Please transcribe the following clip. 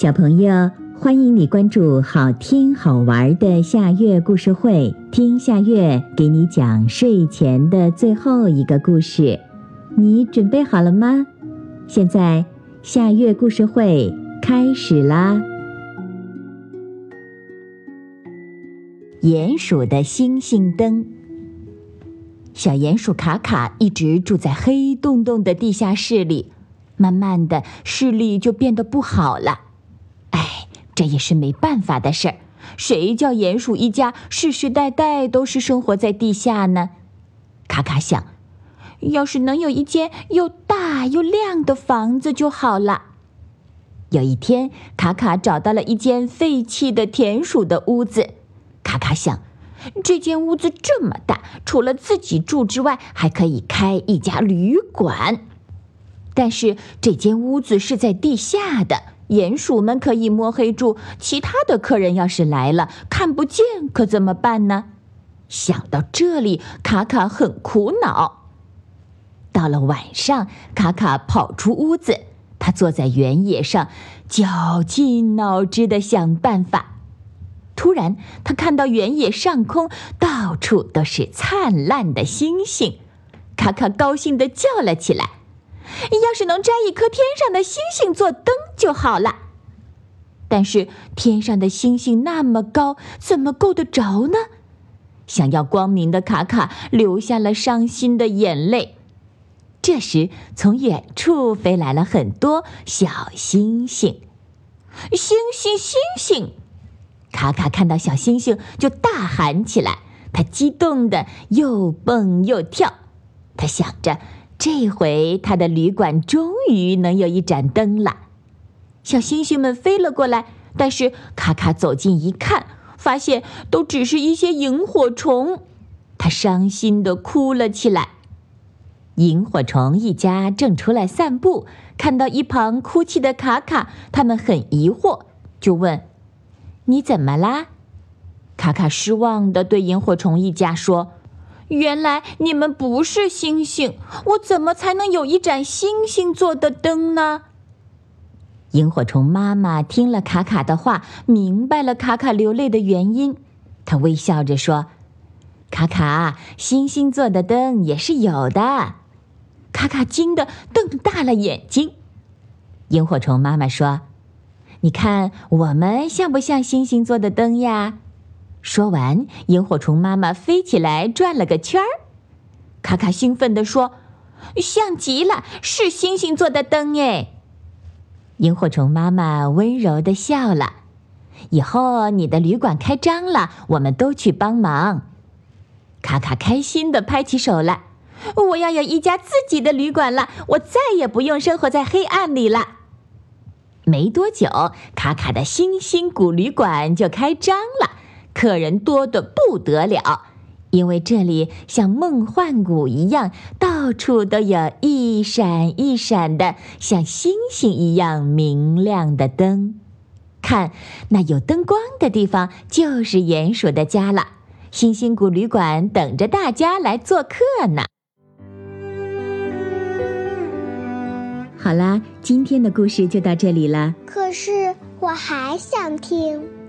小朋友，欢迎你关注好听好玩的夏月故事会，听夏月给你讲睡前的最后一个故事。你准备好了吗？现在夏月故事会开始啦！鼹鼠的星星灯。小鼹鼠卡卡一直住在黑洞洞的地下室里，慢慢的视力就变得不好了。这也是没办法的事儿，谁叫鼹鼠一家世世代代都是生活在地下呢？卡卡想，要是能有一间又大又亮的房子就好了。有一天，卡卡找到了一间废弃的田鼠的屋子。卡卡想，这间屋子这么大，除了自己住之外，还可以开一家旅馆。但是这间屋子是在地下的。鼹鼠们可以摸黑住，其他的客人要是来了看不见，可怎么办呢？想到这里，卡卡很苦恼。到了晚上，卡卡跑出屋子，他坐在原野上，绞尽脑汁的想办法。突然，他看到原野上空到处都是灿烂的星星，卡卡高兴的叫了起来。要是能摘一颗天上的星星做灯就好了，但是天上的星星那么高，怎么够得着呢？想要光明的卡卡流下了伤心的眼泪。这时，从远处飞来了很多小星星，星星星星！卡卡看到小星星就大喊起来，他激动的又蹦又跳，他想着。这回他的旅馆终于能有一盏灯了，小星星们飞了过来，但是卡卡走近一看，发现都只是一些萤火虫，他伤心的哭了起来。萤火虫一家正出来散步，看到一旁哭泣的卡卡，他们很疑惑，就问：“你怎么啦？”卡卡失望的对萤火虫一家说。原来你们不是星星，我怎么才能有一盏星星做的灯呢？萤火虫妈妈听了卡卡的话，明白了卡卡流泪的原因，她微笑着说：“卡卡，星星做的灯也是有的。”卡卡惊得瞪大了眼睛。萤火虫妈妈说：“你看我们像不像星星做的灯呀？”说完，萤火虫妈妈飞起来转了个圈儿。卡卡兴奋地说：“像极了，是星星做的灯哎！”萤火虫妈妈温柔的笑了。以后你的旅馆开张了，我们都去帮忙。卡卡开心的拍起手来：“我要有一家自己的旅馆了，我再也不用生活在黑暗里了。”没多久，卡卡的星星谷旅馆就开张了。客人多得不得了，因为这里像梦幻谷一样，到处都有一闪一闪的像星星一样明亮的灯。看，那有灯光的地方就是鼹鼠的家了。星星谷旅馆等着大家来做客呢。好啦，今天的故事就到这里了。可是我还想听。